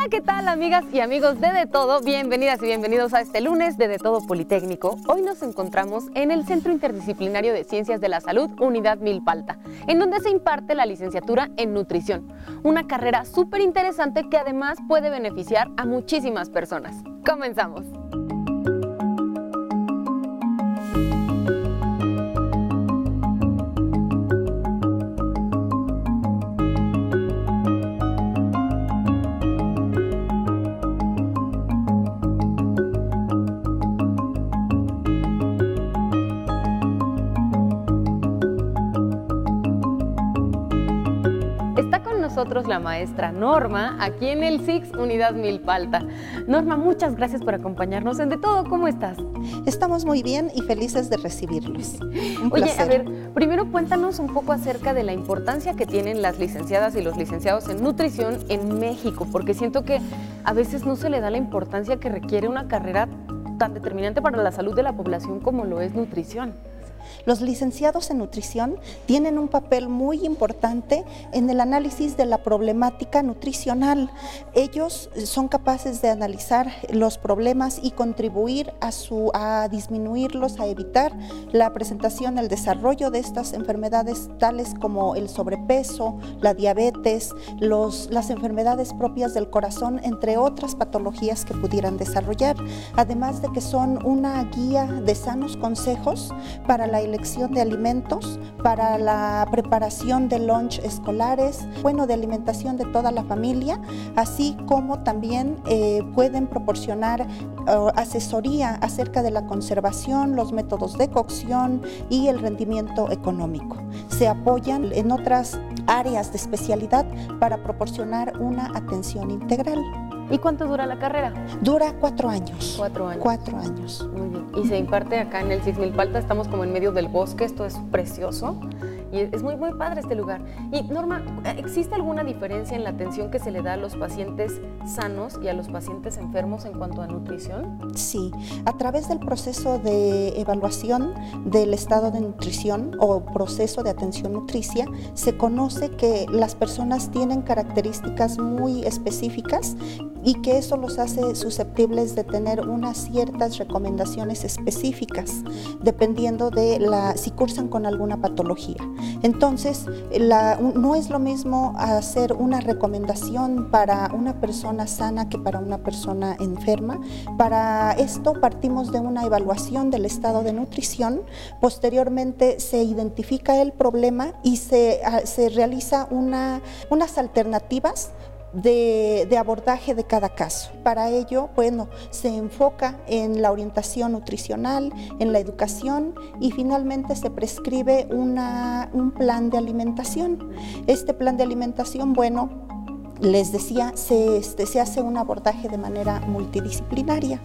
Hola, ¿qué tal amigas y amigos de De Todo? Bienvenidas y bienvenidos a este lunes de De Todo Politécnico. Hoy nos encontramos en el Centro Interdisciplinario de Ciencias de la Salud, Unidad Milpalta, en donde se imparte la licenciatura en nutrición, una carrera súper interesante que además puede beneficiar a muchísimas personas. Comenzamos. Nosotros la maestra Norma, aquí en el SIX Unidad Milpalta. Norma, muchas gracias por acompañarnos en De Todo. ¿Cómo estás? Estamos muy bien y felices de recibirlos. Oye, a ver, primero cuéntanos un poco acerca de la importancia que tienen las licenciadas y los licenciados en nutrición en México, porque siento que a veces no se le da la importancia que requiere una carrera tan determinante para la salud de la población como lo es nutrición. Los licenciados en nutrición tienen un papel muy importante en el análisis de la problemática nutricional. Ellos son capaces de analizar los problemas y contribuir a, su, a disminuirlos, a evitar la presentación, el desarrollo de estas enfermedades tales como el sobrepeso, la diabetes, los, las enfermedades propias del corazón, entre otras patologías que pudieran desarrollar. Además de que son una guía de sanos consejos para la elección de alimentos, para la preparación de lunch escolares, bueno, de alimentación de toda la familia, así como también eh, pueden proporcionar asesoría acerca de la conservación, los métodos de cocción y el rendimiento económico. Se apoyan en otras áreas de especialidad para proporcionar una atención integral. ¿Y cuánto dura la carrera? Dura cuatro años. Cuatro años. Cuatro años. Muy bien. Y se imparte acá en el Palta, estamos como en medio del bosque, esto es precioso. Y es muy, muy padre este lugar. Y Norma, ¿existe alguna diferencia en la atención que se le da a los pacientes sanos y a los pacientes enfermos en cuanto a nutrición? Sí, a través del proceso de evaluación del estado de nutrición o proceso de atención nutricia, se conoce que las personas tienen características muy específicas y que eso los hace susceptibles de tener unas ciertas recomendaciones específicas dependiendo de la si cursan con alguna patología. Entonces, no es lo mismo hacer una recomendación para una persona sana que para una persona enferma. Para esto partimos de una evaluación del estado de nutrición, posteriormente se identifica el problema y se, ah, se realiza una, unas alternativas de, abordaje de cada caso. Para ello, bueno, se enfoca en la orientación nutricional, en la educación y finalmente se prescribe un plan de alimentación. Este plan de alimentación, bueno, les decía, se, este, se hace un abordaje de manera multidisciplinaria.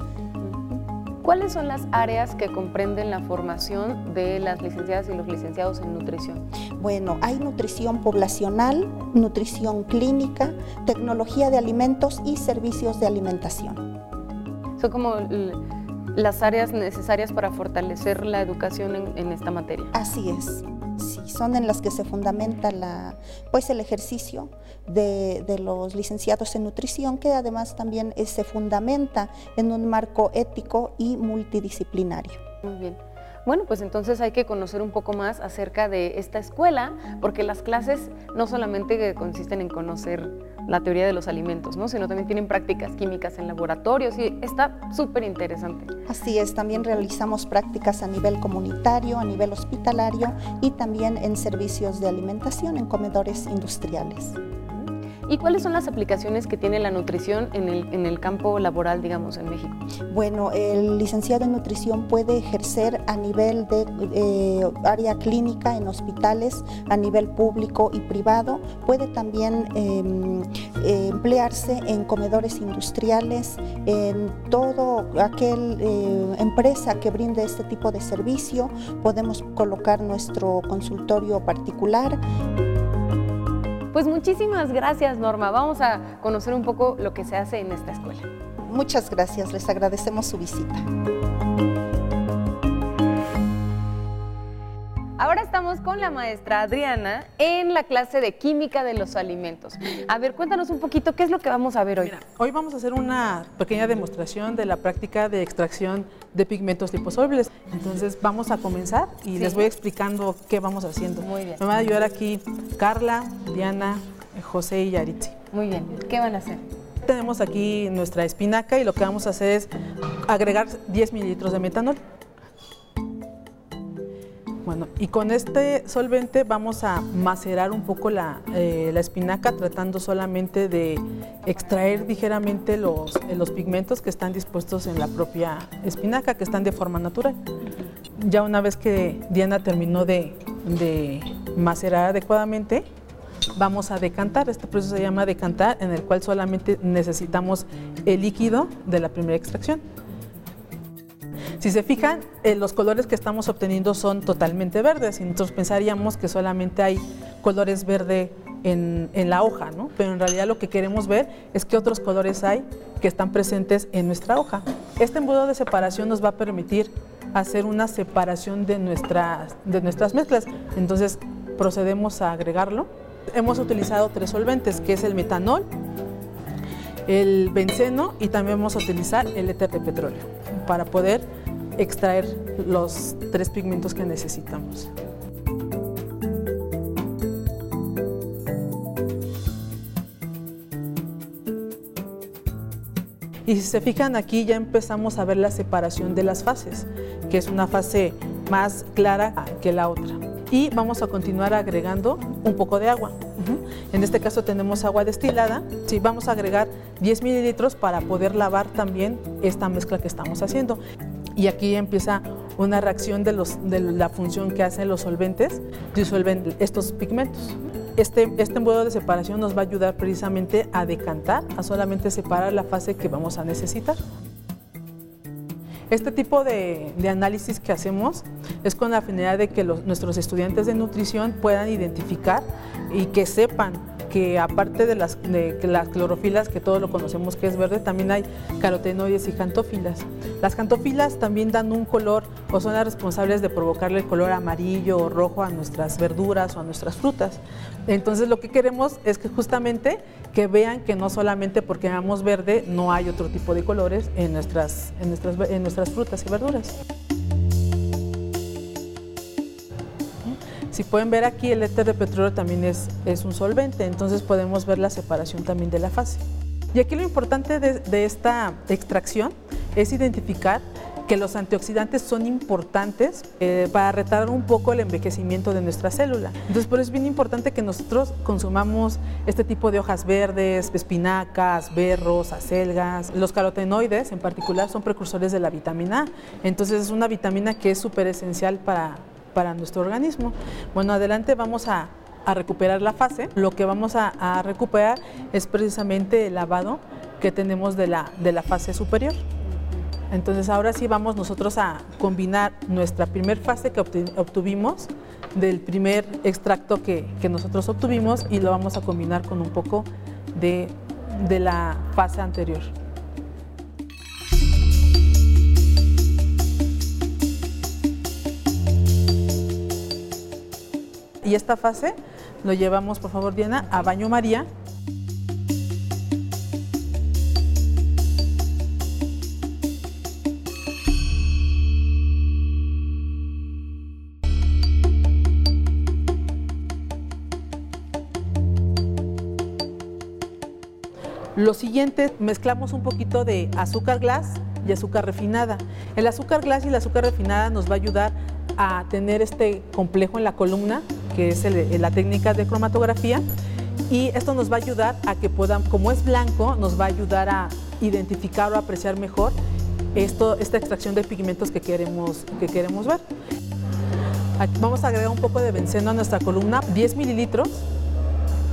¿Cuáles son las áreas que comprenden la formación de las licenciadas y los licenciados en nutrición? Bueno, hay nutrición poblacional, nutrición clínica, tecnología de alimentos y servicios de alimentación. Son como las áreas necesarias para fortalecer la educación en, esta materia. Así es. Son en las que se fundamenta la, pues el ejercicio de, los licenciados en nutrición, que además también se fundamenta en un marco ético y multidisciplinario. Muy bien. Bueno, pues entonces hay que conocer un poco más acerca de esta escuela, porque las clases no solamente consisten en conocer la teoría de los alimentos, ¿no? sino también tienen prácticas químicas en laboratorios y está súper interesante. Así es, también realizamos prácticas a nivel comunitario, a nivel hospitalario y también en servicios de alimentación en comedores industriales. ¿Y cuáles son las aplicaciones que tiene la nutrición en el, en el campo laboral, digamos, en México? Bueno, el licenciado en nutrición puede ejercer a nivel de eh, área clínica en hospitales, a nivel público y privado. Puede también em, eh, emplearse en comedores industriales, en todo aquel eh, empresa que brinde este tipo de servicio. Podemos colocar nuestro consultorio particular. Pues muchísimas gracias, Norma. Vamos a conocer un poco lo que se hace en esta escuela. Muchas gracias, les agradecemos su visita. Estamos con la maestra Adriana en la clase de química de los alimentos. A ver, cuéntanos un poquito qué es lo que vamos a ver hoy. hoy vamos a hacer una pequeña demostración de la práctica de extracción de pigmentos liposolubles. Entonces vamos a comenzar y les voy explicando qué vamos haciendo. Muy bien. Me van a ayudar aquí Carla, Diana, José y Yaritzi. Muy bien. ¿Qué van a hacer? Tenemos aquí nuestra espinaca y lo que vamos a hacer es agregar 10 mililitros de metanol. Bueno, y con este solvente vamos a macerar un poco la, eh, espinaca tratando solamente de extraer ligeramente los, eh, los pigmentos que están dispuestos en la propia espinaca, que están de forma natural. Ya una vez que Diana terminó de, de macerar adecuadamente, vamos a decantar. Este proceso se llama decantar, en el cual solamente necesitamos el líquido de la primera extracción. Si se fijan, eh, los colores que estamos obteniendo son totalmente verdes y nosotros pensaríamos que solamente hay colores verde en, la hoja, ¿no? pero en realidad lo que queremos ver es qué otros colores hay que están presentes en nuestra hoja. Este embudo de separación nos va a permitir hacer una separación de nuestras, de nuestras mezclas. Entonces procedemos a agregarlo. Hemos utilizado tres solventes, que es el metanol, el benceno y también vamos a utilizar el éter de petróleo para poder extraer los tres pigmentos que necesitamos. Y si se fijan aquí ya empezamos a ver la separación de las fases, que es una fase más clara que la otra. Y vamos a continuar agregando un poco de agua. En este caso tenemos agua destilada. Sí, vamos a agregar 10 mililitros para poder lavar también esta mezcla que estamos haciendo y aquí empieza una reacción de, los, de la función que hacen los solventes, disuelven estos pigmentos. Este, este de separación nos va a ayudar precisamente a decantar, a solamente separar la fase que vamos a necesitar. Este tipo de, análisis que hacemos es con la finalidad de que nuestros estudiantes de nutrición puedan identificar y que sepan que aparte de las, de las clorofilas, que todos lo conocemos que es verde, también hay carotenoides y jantófilas. Las jantófilas también dan un color o son las responsables de provocarle el color amarillo o rojo a nuestras verduras o a nuestras frutas. Entonces lo que queremos es que justamente que vean que no solamente porque veamos verde, no hay otro tipo de colores en nuestras, en nuestras, en nuestras frutas y verduras. Si pueden ver aquí, el éter de petróleo también es, es un solvente, entonces podemos ver la separación también de la fase. Y aquí lo importante de, esta extracción es identificar que los antioxidantes son importantes eh, para retardar un poco el envejecimiento de nuestra célula. Entonces, por eso es bien importante que nosotros consumamos este tipo de hojas verdes, espinacas, berros, acelgas. Los carotenoides, en particular, son precursores de la vitamina A. Entonces, es una vitamina que es súper esencial para, para nuestro organismo. Bueno, adelante vamos a, recuperar la fase. Lo que vamos a, recuperar es precisamente el lavado que tenemos de la, de la fase superior. Entonces ahora sí vamos nosotros a combinar nuestra primer fase que obtuvimos del primer extracto que, nosotros obtuvimos y lo vamos a combinar con un poco de, de la fase anterior. Y esta fase lo llevamos, por favor, Diana, a baño María. Lo siguiente, mezclamos un poquito de azúcar glass y azúcar refinada. El azúcar glass y la azúcar refinada nos va a ayudar a tener este complejo en la columna que es la técnica de cromatografía. Y esto nos va a ayudar a que puedan, como es blanco, nos va a ayudar a identificar o apreciar mejor esto, esta extracción de pigmentos que queremos, que queremos ver. vamos a agregar un poco de benceno a nuestra columna, 10 mililitros.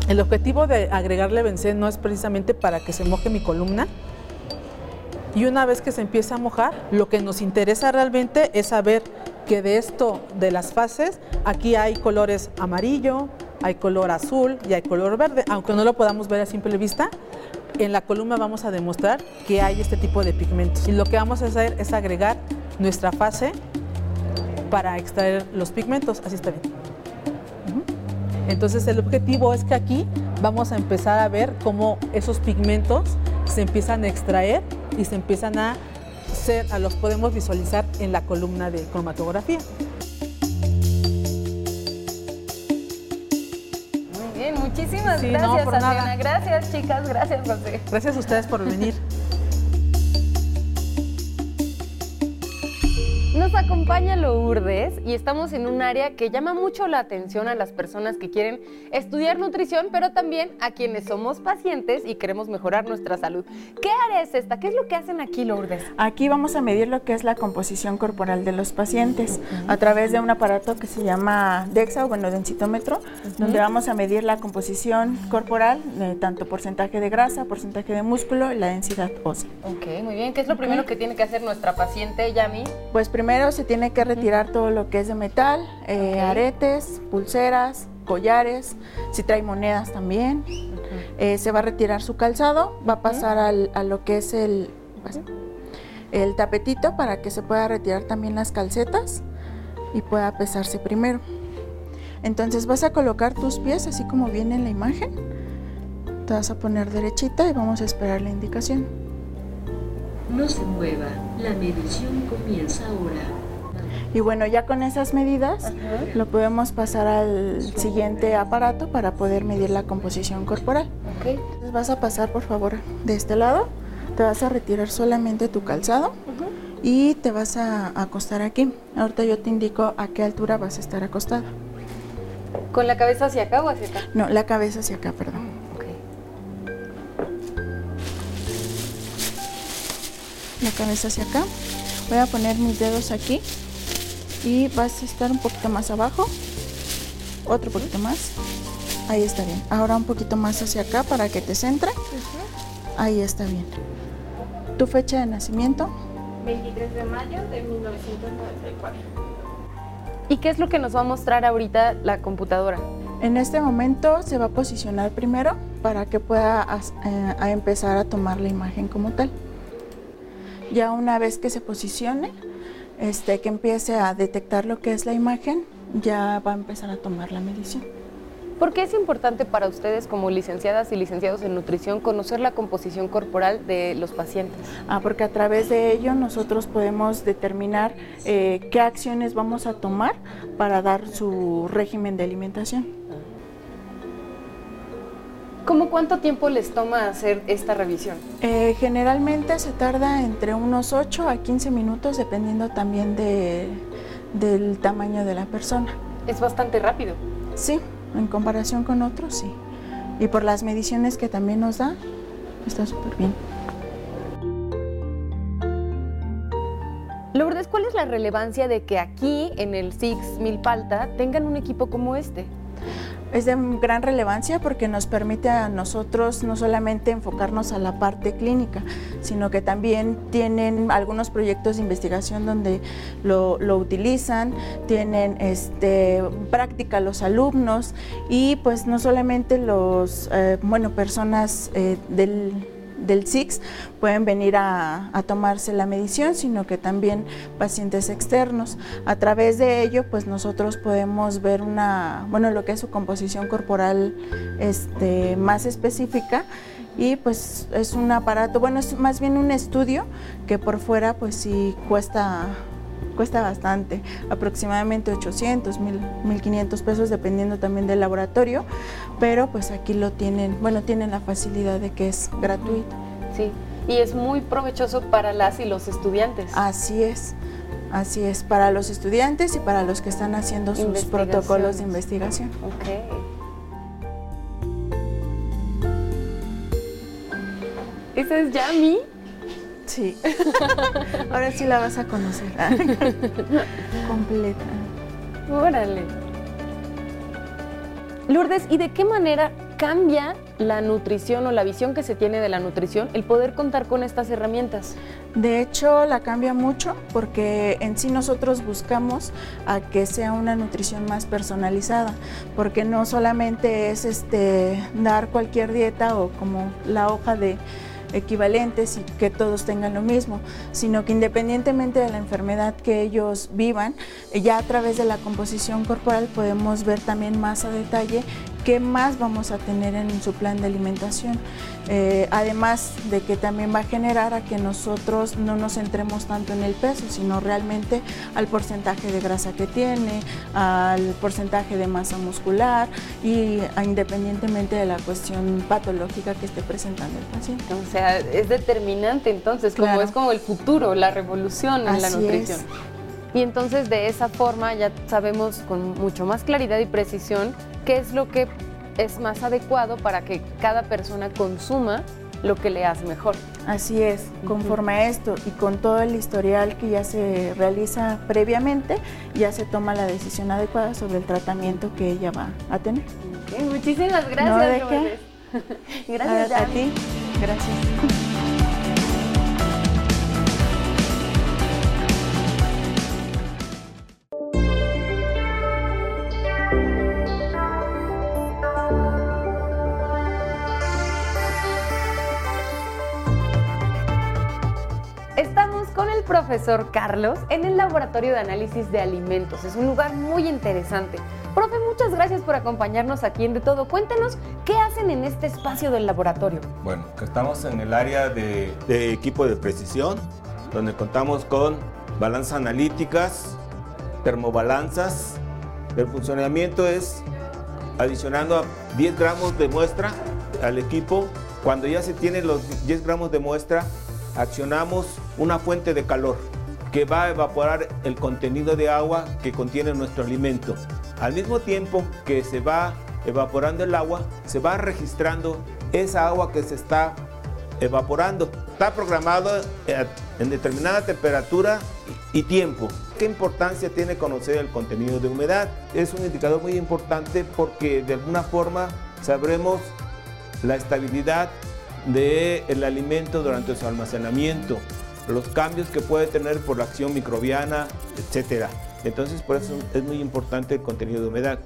El objetivo de agregarle benceno es precisamente para que se moje mi columna. Y una vez que se empieza a mojar, lo que nos interesa realmente es saber que de esto, de las fases, aquí hay colores amarillo, hay color azul y hay color verde, aunque no lo podamos ver a simple vista, en la columna vamos a demostrar que hay este tipo de pigmentos. Y lo que vamos a hacer es agregar nuestra fase para extraer los pigmentos, así está bien. Entonces el objetivo es que aquí vamos a empezar a ver cómo esos pigmentos se empiezan a extraer y se empiezan a los podemos visualizar en la columna de cromatografía. Muy bien, muchísimas gracias, Adriana. Gracias, chicas. Gracias, José. Gracias a ustedes por venir. Nos acompaña Lourdes y estamos en un área que llama mucho la atención a las personas que quieren estudiar nutrición, pero también a quienes somos pacientes y queremos mejorar nuestra salud. ¿Qué área es esta? ¿Qué es lo que hacen aquí, Lourdes? Aquí vamos a medir lo que es la composición corporal de los pacientes a través de un aparato que se llama DEXA o bueno, densitómetro, donde vamos a medir la composición corporal, tanto porcentaje de grasa, porcentaje de músculo y la densidad ósea. Ok, muy bien. ¿Qué es lo primero que tiene que hacer nuestra paciente, Yami? Pues primero se tiene que retirar todo lo que es de metal, eh, aretes, pulseras, collares, si trae monedas también. Eh, se va a retirar su calzado, va a pasar a lo que es el, el tapetito para que se pueda retirar también las calcetas y pueda pesarse primero. Entonces vas a colocar tus pies así como viene en la imagen. Te vas a poner derechita y vamos a esperar la indicación. No se mueva, la medición comienza ahora. Y bueno, ya con esas medidas lo podemos pasar al siguiente aparato para poder medir la composición corporal. Entonces vas a pasar por favor de este lado, te vas a retirar solamente tu calzado y te vas a acostar aquí. Ahorita yo te indico a qué altura vas a estar acostado. ¿Con la cabeza hacia acá o hacia acá? No, la cabeza hacia acá, perdón. La cabeza hacia acá. Voy a poner mis dedos aquí y vas a estar un poquito más abajo, otro poquito más, ahí está bien. Ahora un poquito más hacia acá para que te centre, ahí está bien. ¿Tu fecha de nacimiento? 23 de mayo de 1994. ¿Y qué es lo que nos va a mostrar ahorita la computadora? En este momento se va a posicionar primero para que pueda eh, empezar a tomar la imagen como tal. Ya una vez que se posicione, este, que empiece a detectar lo que es la imagen, ya va a empezar a tomar la medición. ¿Por qué es importante para ustedes como licenciadas y licenciados en nutrición conocer la composición corporal de los pacientes? Ah, porque a través de ello nosotros podemos determinar eh, qué acciones vamos a tomar para dar su régimen de alimentación. ¿Cómo cuánto tiempo les toma hacer esta revisión? Eh, generalmente se tarda entre unos 8 a 15 minutos dependiendo también de, del tamaño de la persona. Es bastante rápido. Sí, en comparación con otros, sí. Y por las mediciones que también nos da, está súper bien. Lourdes, ¿cuál es la relevancia de que aquí en el Six Milpalta tengan un equipo como este? Es de gran relevancia porque nos permite a nosotros no solamente enfocarnos a la parte clínica, sino que también tienen algunos proyectos de investigación donde lo, utilizan, tienen este, práctica los alumnos y pues no solamente los, eh, bueno, personas eh, del del SIX pueden venir a, tomarse la medición, sino que también pacientes externos. A través de ello, pues nosotros podemos ver una, bueno, lo que es su composición corporal este, más específica y pues es un aparato, bueno, es más bien un estudio que por fuera pues sí cuesta cuesta bastante, aproximadamente 800, 1500 pesos dependiendo también del laboratorio, pero pues aquí lo tienen, bueno, tienen la facilidad de que es gratuito. Sí, y es muy provechoso para las y los estudiantes. Así es. Así es, para los estudiantes y para los que están haciendo sus protocolos de investigación. Ok. ¿Esa es Yami? Sí. Ahora sí la vas a conocer. Completa. Órale. Lourdes, ¿y de qué manera cambia la nutrición o la visión que se tiene de la nutrición el poder contar con estas herramientas? De hecho, la cambia mucho porque en sí nosotros buscamos a que sea una nutrición más personalizada, porque no solamente es este dar cualquier dieta o como la hoja de equivalentes y que todos tengan lo mismo, sino que independientemente de la enfermedad que ellos vivan, ya a través de la composición corporal podemos ver también más a detalle qué más vamos a tener en su plan de alimentación. Eh, además de que también va a generar a que nosotros no nos centremos tanto en el peso, sino realmente al porcentaje de grasa que tiene, al porcentaje de masa muscular y independientemente de la cuestión patológica que esté presentando el paciente. Sea, es determinante entonces, como es como el futuro, la revolución en la nutrición. Y entonces de esa forma ya sabemos con mucho más claridad y precisión qué es lo que es más adecuado para que cada persona consuma lo que le hace mejor. Así es, conforme a esto y con todo el historial que ya se realiza previamente, ya se toma la decisión adecuada sobre el tratamiento que ella va a tener. muchísimas gracias. gracias a ti. Gracias. profesor Carlos en el Laboratorio de Análisis de Alimentos. Es un lugar muy interesante. Profe, muchas gracias por acompañarnos aquí en De Todo. Cuéntenos qué hacen en este espacio del laboratorio. Bueno, estamos en el área de, de equipo de precisión, donde contamos con balanzas analíticas, termobalanzas. El funcionamiento es adicionando 10 gramos de muestra al equipo. Cuando ya se tienen los 10 gramos de muestra, accionamos una fuente de calor que va a evaporar el contenido de agua que contiene nuestro alimento. Al mismo tiempo que se va evaporando el agua, se va registrando esa agua que se está evaporando. Está programado eh, en determinada temperatura y tiempo. ¿Qué importancia tiene conocer el contenido de humedad? Es un indicador muy importante porque de alguna forma sabremos la estabilidad del alimento durante su almacenamiento, los cambios que puede tener por la acción microbiana, etc. Entonces, por eso es muy importante el contenido de humedad.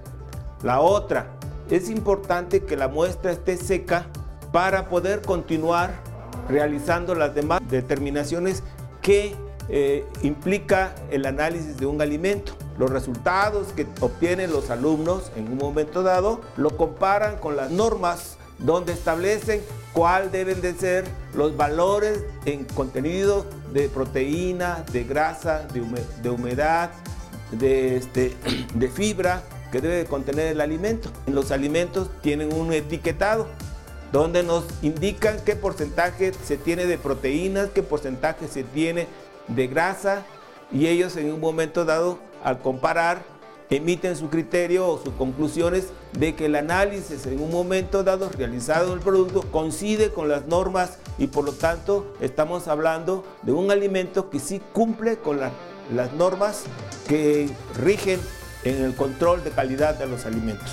La otra, es importante que la muestra esté seca para poder continuar realizando las demás determinaciones que eh, implica el análisis de un alimento. Los resultados que obtienen los alumnos en un momento dado lo comparan con las normas donde establecen cuál deben de ser los valores en contenido de proteína, de grasa, de, humedad, de, este, de fibra que debe contener el alimento. Los alimentos tienen un etiquetado donde nos indican qué porcentaje se tiene de proteínas, qué porcentaje se tiene de grasa y ellos en un momento dado al comparar emiten su criterio o sus conclusiones de que el análisis en un momento dado realizado el producto coincide con las normas y por lo tanto estamos hablando de un alimento que sí cumple con las normas que rigen en el control de calidad de los alimentos.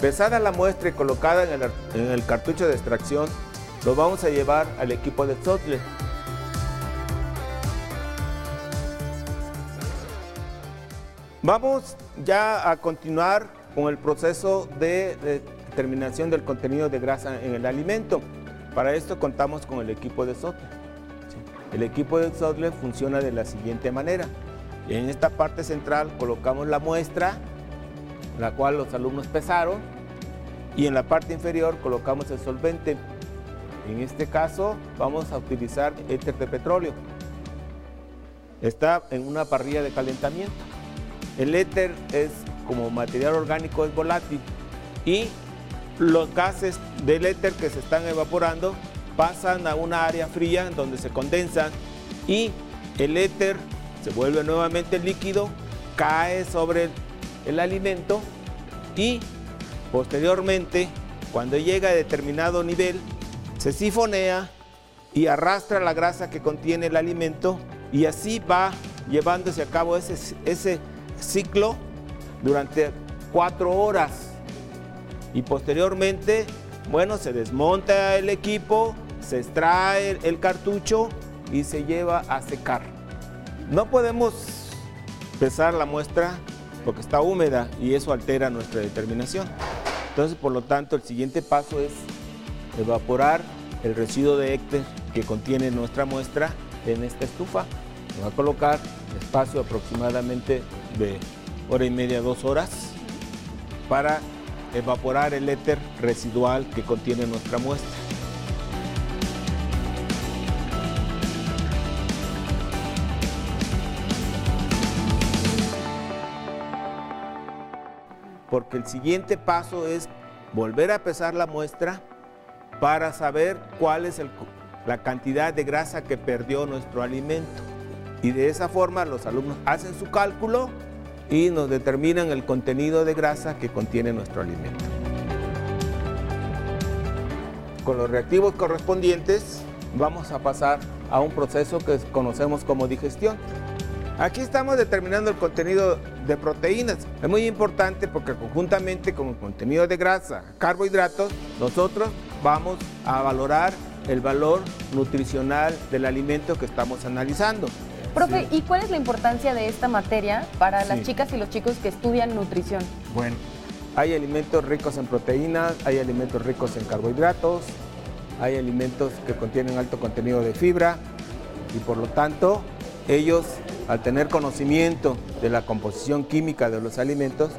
Pesada la muestra y colocada en el, en el cartucho de extracción, lo vamos a llevar al equipo de Zotle Vamos ya a continuar con el proceso de determinación del contenido de grasa en el alimento. Para esto contamos con el equipo de Sotle. El equipo de Sotle funciona de la siguiente manera. En esta parte central colocamos la muestra, la cual los alumnos pesaron, y en la parte inferior colocamos el solvente. En este caso vamos a utilizar éter de petróleo. Está en una parrilla de calentamiento. El éter es como material orgánico es volátil y los gases del éter que se están evaporando pasan a una área fría donde se condensan y el éter se vuelve nuevamente líquido, cae sobre el alimento y posteriormente cuando llega a determinado nivel se sifonea y arrastra la grasa que contiene el alimento y así va llevándose a cabo ese, ese ciclo durante cuatro horas. Y posteriormente, bueno, se desmonta el equipo, se extrae el cartucho y se lleva a secar. No podemos pesar la muestra porque está húmeda y eso altera nuestra determinación. Entonces, por lo tanto, el siguiente paso es evaporar el residuo de éter que contiene nuestra muestra en esta estufa. Se va a colocar espacio aproximadamente de hora y media, dos horas, para evaporar el éter residual que contiene nuestra muestra. Porque el siguiente paso es volver a pesar la muestra para saber cuál es el- la cantidad de grasa que perdió nuestro alimento. Y de esa forma los alumnos hacen su cálculo y nos determinan el contenido de grasa que contiene nuestro alimento. Con los reactivos correspondientes vamos a pasar a un proceso que conocemos como digestión. Aquí estamos determinando el contenido de proteínas. Es muy importante porque conjuntamente con el contenido de grasa, carbohidratos, nosotros vamos a valorar el valor nutricional del alimento que estamos analizando. Profe, ¿y cuál es la importancia de esta materia para las chicas y los chicos que estudian nutrición? Bueno, hay alimentos ricos en proteínas, hay alimentos ricos en carbohidratos, hay alimentos que contienen alto contenido de fibra y por lo tanto ellos al tener conocimiento de la composición química de los alimentos,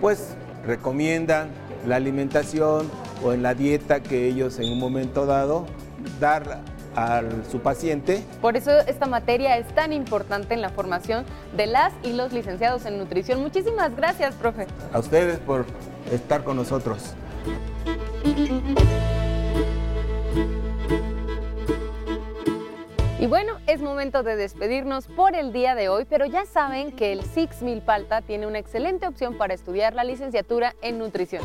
pues recomiendan la alimentación o en la dieta que ellos en un momento dado dar a su paciente Por eso esta materia es tan importante en la formación de las y los licenciados en nutrición. Muchísimas gracias, profe. a ustedes por estar con nosotros. Y bueno, es momento de despedirnos por el día de hoy, pero ya saben que el Six Milpalta tiene una excelente opción para estudiar la licenciatura en nutrición.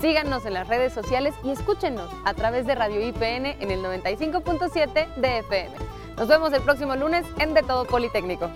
Síganos en las redes sociales y escúchenos a través de Radio IPN en el 95.7 de FM. Nos vemos el próximo lunes en De Todo Politécnico.